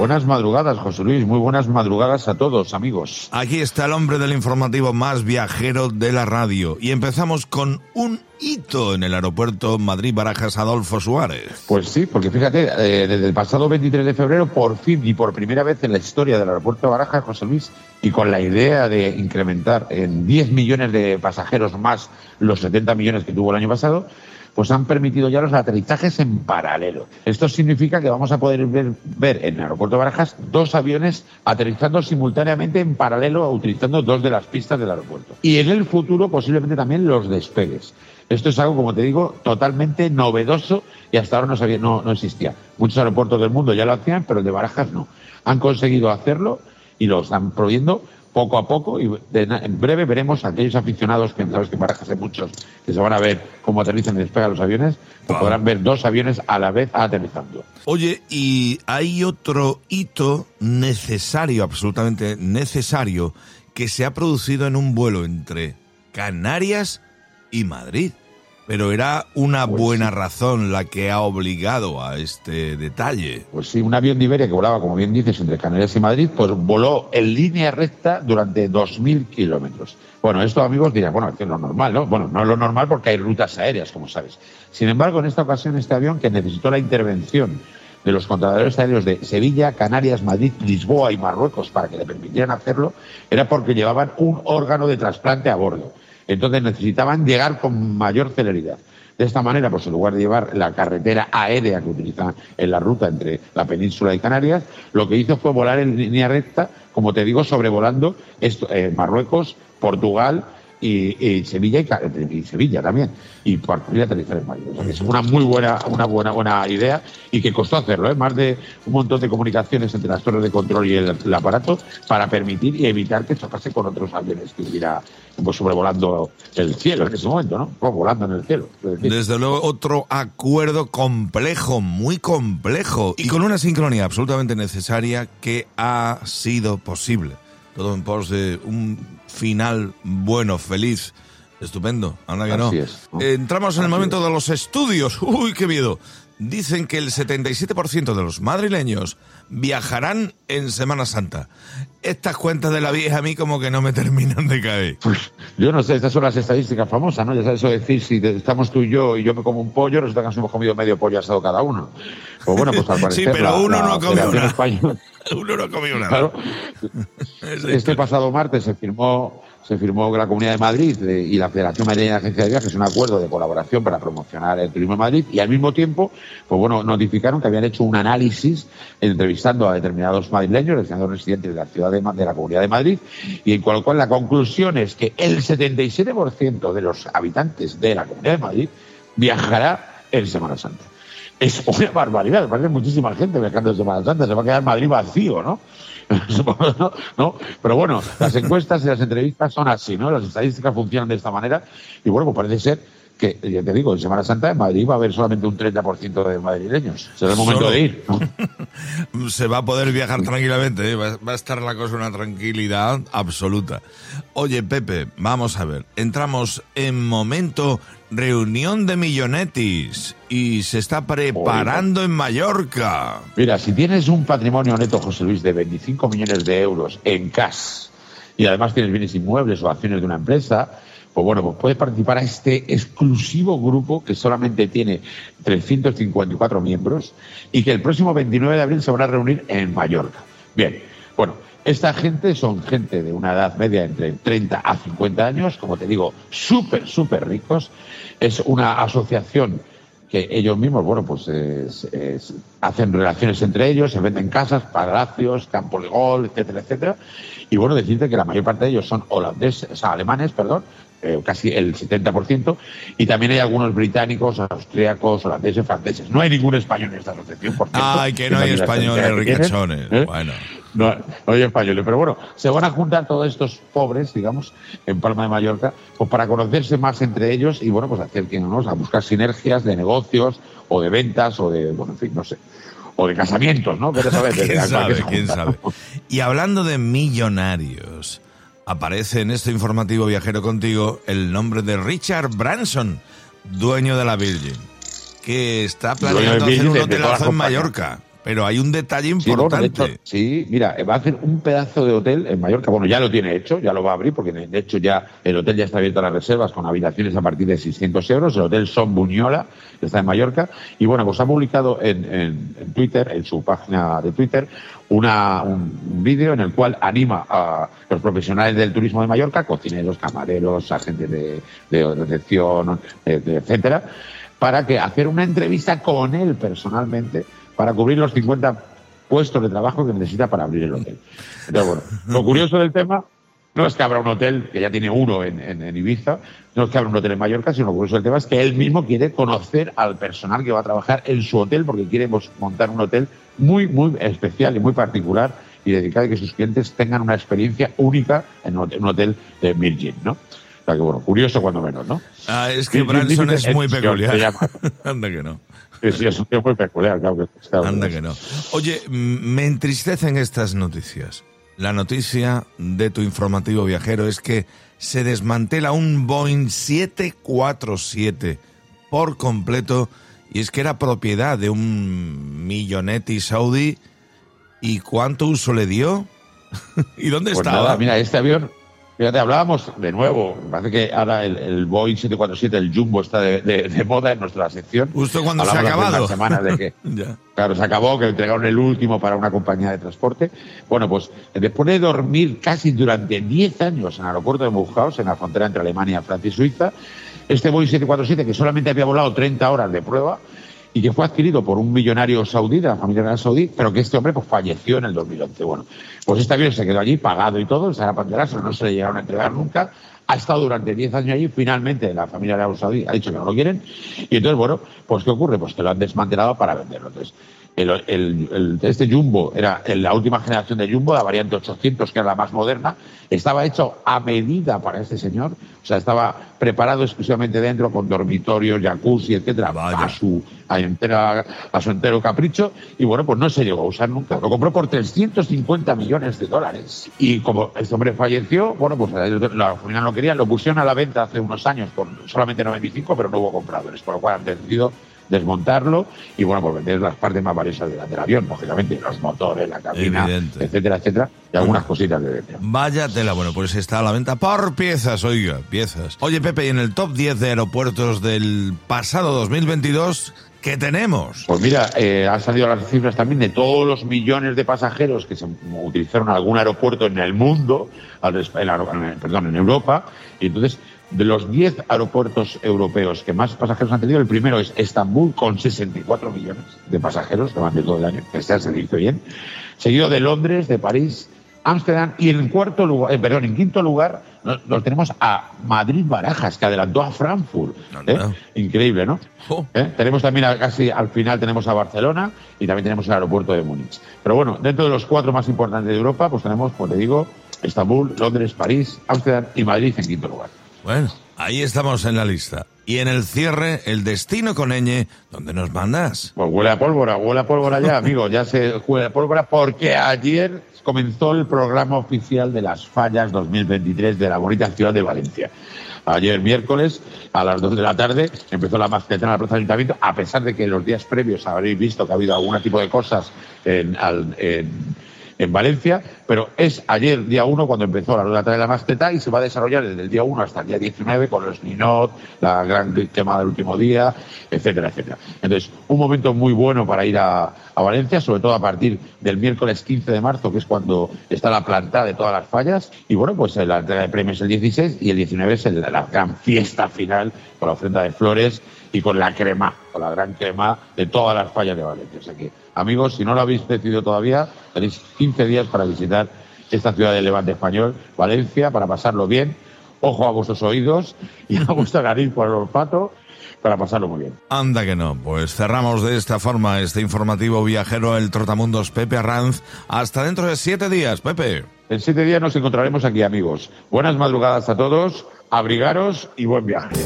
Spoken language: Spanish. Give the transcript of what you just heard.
Buenas madrugadas, José Luis. Muy buenas madrugadas a todos, amigos. Aquí está el hombre del informativo más viajero de la radio. Y empezamos con un hito en el aeropuerto Madrid-Barajas Adolfo Suárez. Pues sí, porque fíjate, eh, desde el pasado 23 de febrero, por fin y por primera vez en la historia del aeropuerto de Barajas, José Luis, y con la idea de incrementar en 10 millones de pasajeros más los 70 millones que tuvo el año pasado, pues han permitido ya los aterrizajes en paralelo. Esto significa que vamos a poder ver, en el aeropuerto de Barajas dos aviones aterrizando simultáneamente en paralelo utilizando dos de las pistas del aeropuerto. Y en el futuro posiblemente también los despegues. Esto es algo, como te digo, totalmente novedoso y hasta ahora no, sabía, no, no existía. Muchos aeropuertos del mundo ya lo hacían, pero el de Barajas no. Han conseguido hacerlo y lo están prohibiendo poco a poco y en breve veremos a aquellos aficionados que sabes que Barajas muchos que se van a ver cómo aterrizan y despegan los aviones, que podrán ver dos aviones a la vez aterrizando. Oye, y hay otro hito necesario, absolutamente necesario, que se ha producido en un vuelo entre Canarias y Madrid. Pero era una Pues buena sí. razón la que ha obligado a este detalle. Pues sí, un avión de Iberia que volaba, como bien dices, entre Canarias y Madrid, pues voló en línea recta durante 2.000 kilómetros. Bueno, esto, amigos, dirán, bueno, es lo normal, ¿no? Bueno, no es lo normal porque hay rutas aéreas, como sabes. Sin embargo, en esta ocasión, este avión que necesitó la intervención de los controladores aéreos de Sevilla, Canarias, Madrid, Lisboa y Marruecos para que le permitieran hacerlo, era porque llevaban un órgano de trasplante a bordo. Entonces necesitaban llegar con mayor celeridad. De esta manera, pues en lugar de llevar la carretera aérea que utilizan en la ruta entre la península y Canarias, lo que hizo fue volar en línea recta, como te digo, sobrevolando eh, Marruecos, Portugal y, y Sevilla y, y Sevilla también y partir y aterrizar en Madrid. O sea, que es una muy buena, una buena, buena idea y que costó hacerlo, ¿eh? más de un montón de comunicaciones entre las torres de control y el, el aparato para permitir y evitar que chocase con otros aviones que hubiera pues, sobrevolando el cielo en ese momento, ¿no? Pues, volando en el cielo. Desde luego, otro acuerdo complejo, muy complejo, y con una sincronía absolutamente necesaria que ha sido posible. Todo en pos de un final bueno, feliz, estupendo. Anda que no. Entramos en el momento de los estudios. Uy, qué miedo. Dicen que el 77% de los madrileños viajarán en Semana Santa. Estas cuentas de la vieja a mí como que no me terminan de caer. Pues, yo no sé, estas son las estadísticas famosas, ¿no? Ya sabes eso de decir, si estamos tú y yo y yo me como un pollo, resulta que nos hemos comido medio pollo asado cada uno. Pues bueno, pues al Sí, parecer. pero la- uno la no ha comido Federación nada. Uno no ha comido nada. Claro. Este pasado martes se firmó se firmó la Comunidad de Madrid eh, y la Federación Madrileña de Agencias de Viajes un acuerdo de colaboración para promocionar el turismo en Madrid y al mismo tiempo, pues bueno, notificaron que habían hecho un análisis entrevistando a determinados madrileños, determinados residentes de la ciudad de la Comunidad de Madrid y en cual, cual la conclusión es que el 77% de los habitantes de la Comunidad de Madrid viajará en Semana Santa. Es una barbaridad, parece muchísima gente viajando en Semana Santa, se va a quedar Madrid vacío. ¿no? ¿no? Pero bueno, las encuestas y las entrevistas son así, ¿no? Las estadísticas funcionan de esta manera y bueno, pues parece ser que, ya te digo, en Semana Santa en Madrid va a haber solamente un 30% de madrileños. Será el momento Solo. de ir, ¿no? se va a poder viajar tranquilamente, ¿eh? va, va a estar la cosa una tranquilidad absoluta. Oye, Pepe, vamos a ver, entramos en momento reunión de millonetis y se está preparando en Mallorca. Mira, si tienes un patrimonio neto, José Luis, de 25 millones de euros en cash y además tienes bienes inmuebles o acciones de una empresa, bueno, pues puedes participar a este exclusivo grupo que solamente tiene 354 miembros y que el próximo 29 de abril se van a reunir en Mallorca. Bien, bueno, esta gente son gente de una edad media entre 30 a 50 años, como te digo, súper, súper ricos. Es una asociación que ellos mismos, bueno, pues es- es- hacen relaciones entre ellos, se venden casas, palacios, campos de gol, etcétera, etcétera. Y bueno, decirte que la mayor parte de ellos son holandeses, o sea, alemanes, perdón, eh, casi el 70%, y también hay algunos británicos, austríacos, holandeses, franceses. No hay ningún español en esta asociación, por cierto. Ay, que no hay españoles ricachones. ¿eh? Bueno. No, no hay españoles, pero bueno, se van a juntar todos estos pobres, digamos, en Palma de Mallorca, pues para conocerse más entre ellos y bueno, pues no, a buscar sinergias de negocios o de ventas o de, bueno, en fin, no sé, o de casamientos, ¿no? Pero ¿Quién sabe? Y hablando de millonarios, aparece en este informativo viajero contigo el nombre de Richard Branson, dueño de la Virgin, que está planeando hacer un hotelazo en. Mallorca. Pero hay un detalle Sí, bueno, de importante. hecho, sí, mira, va a hacer un pedazo de hotel en Mallorca. Bueno, ya lo tiene hecho, ya lo va a abrir, porque de hecho ya el hotel ya está abierto a las reservas con habitaciones a partir de 600 euros. El hotel Son Buñola, que está en Mallorca. Y bueno, pues ha publicado en, en- en Twitter, en su página de Twitter, una, un, vídeo en el cual anima a los profesionales del turismo de Mallorca, cocineros, camareros, agentes de, de recepción, eh, etcétera, para que hacer una entrevista con él personalmente para cubrir los 50 puestos de trabajo que necesita para abrir el hotel. Entonces, bueno, lo curioso del tema no es que abra un hotel, que ya tiene uno en, en- en Ibiza, no es que abra un hotel en Mallorca, sino lo curioso del tema es que él mismo quiere conocer al personal que va a trabajar en su hotel, porque quiere montar un hotel muy, muy especial y muy particular y dedicado a que sus clientes tengan una experiencia única en un hotel, un hotel de Virgin, ¿no? Sea que, bueno, curioso cuando menos, ¿no? Ah, es que Branson es muy peculiar. Anda que no. Sí, sí, es un tío muy peculiar, claro que claro Anda que no. Oye, me entristecen estas noticias. La noticia de tu informativo viajero es que se desmantela un Boeing 747 por completo y es que era propiedad de un millonetti saudí. ¿Y cuánto uso le dio? ¿Y dónde Pues estaba? nada, mira, este avión, fíjate, hablábamos de nuevo, me parece que ahora el, el Boeing 747, el Jumbo, está de, de- de moda en nuestra sección. Justo cuando se ha acabado. semanas de que, Ya. claro, se acabó, que entregaron el último para una compañía de transporte. Bueno, pues después de dormir casi durante 10 años en el aeropuerto de Mulhouse, en la frontera entre Alemania, Francia y Suiza, este Boeing 747, que solamente había volado 30 horas de prueba, y que fue adquirido por un millonario saudí, de la familia real saudí, pero que este hombre pues, falleció en el 2011. Bueno, pues este avión se quedó allí pagado y todo, para entregárselo, no se le llegaron a entregar nunca. Ha estado durante 10 años allí, finalmente la familia real saudí ha dicho que no lo quieren. Y entonces, bueno, pues ¿qué ocurre? Pues que lo han desmantelado para venderlo. Entonces, el, el- el- este Jumbo era la última generación de Jumbo, la variante 800, que era la más moderna, estaba hecho a medida para este señor, o sea, estaba preparado exclusivamente dentro con dormitorios, jacuzzi, etcétera, Vaya. a su a, entera- a su entero capricho, y bueno, pues no se llegó a usar nunca. Lo compró por 350 millones de dólares. Y como este hombre falleció, bueno, pues la familia no quería, lo pusieron a la venta hace unos años por solamente 95, pero no hubo compradores, por lo cual han decidido desmontarlo y bueno, pues vender las partes más valiosas del, del avión, lógicamente, los motores, la cabina, Evidente. etcétera, etcétera, y algunas cositas de dentro. Vaya tela, bueno, pues está a la venta por piezas, oiga, piezas. Oye, Pepe, y en el top 10 de aeropuertos del pasado 2022, ¿qué tenemos? Pues mira, eh, han salido las cifras también de todos los millones de pasajeros que se utilizaron algún aeropuerto en el mundo, en la- perdón, en Europa, y entonces de los 10 aeropuertos europeos que más pasajeros han tenido, el primero es Estambul con 64 millones de pasajeros que van de todo el año, que se dice bien, seguido de Londres, de París, Ámsterdam y en cuarto lugar, eh, perdón, en quinto lugar nos, nos tenemos a Madrid Barajas, que adelantó a Frankfurt. ¿eh? Increíble, ¿no? ¿Eh? Tenemos también a- casi al final tenemos a Barcelona y también tenemos el aeropuerto de Múnich. Pero bueno, dentro de los cuatro más importantes de Europa, pues tenemos, pues te digo, Estambul, Londres, París, Ámsterdam y Madrid en quinto lugar. Ahí estamos en la lista. Y en el cierre, el destino con ñ, ¿dónde nos mandas? Pues huele a pólvora, huele a pólvora ya, amigos, ya se huele a pólvora porque ayer comenzó el programa oficial de las fallas 2023 de la bonita ciudad de Valencia. Ayer miércoles a las 2 de la tarde empezó la mascleta en la Plaza del Ayuntamiento, a pesar de que los días previos habréis visto que ha habido algún tipo de cosas en, en- en Valencia, pero es ayer, día 1, cuando empezó la rueda de la mascleta y se va a desarrollar desde el día 1 hasta el día 19 con los Ninot, la gran quemada del último día, etcétera, etcétera. Entonces, un momento muy bueno para ir a, a Valencia, sobre todo a partir del miércoles 15 de marzo, que es cuando está la planta de todas las fallas. Y bueno, pues la entrega de premios el 16 y el 19 es el- la gran fiesta final con la ofrenda de flores y con la crema, con la gran crema de todas las fallas de Valencia. O sea que, amigos, si no lo habéis decidido todavía, tenéis 15 días para visitar esta ciudad del Levante español, Valencia, para pasarlo bien. Ojo a vuestros oídos y a vuestra nariz por el olfato para pasarlo muy bien. Anda que no, pues cerramos de esta forma este informativo viajero el Trotamundos Pepe Arranz. Hasta dentro de siete días, Pepe. En siete días nos encontraremos aquí, amigos. Buenas madrugadas a todos, abrigaros y buen viaje.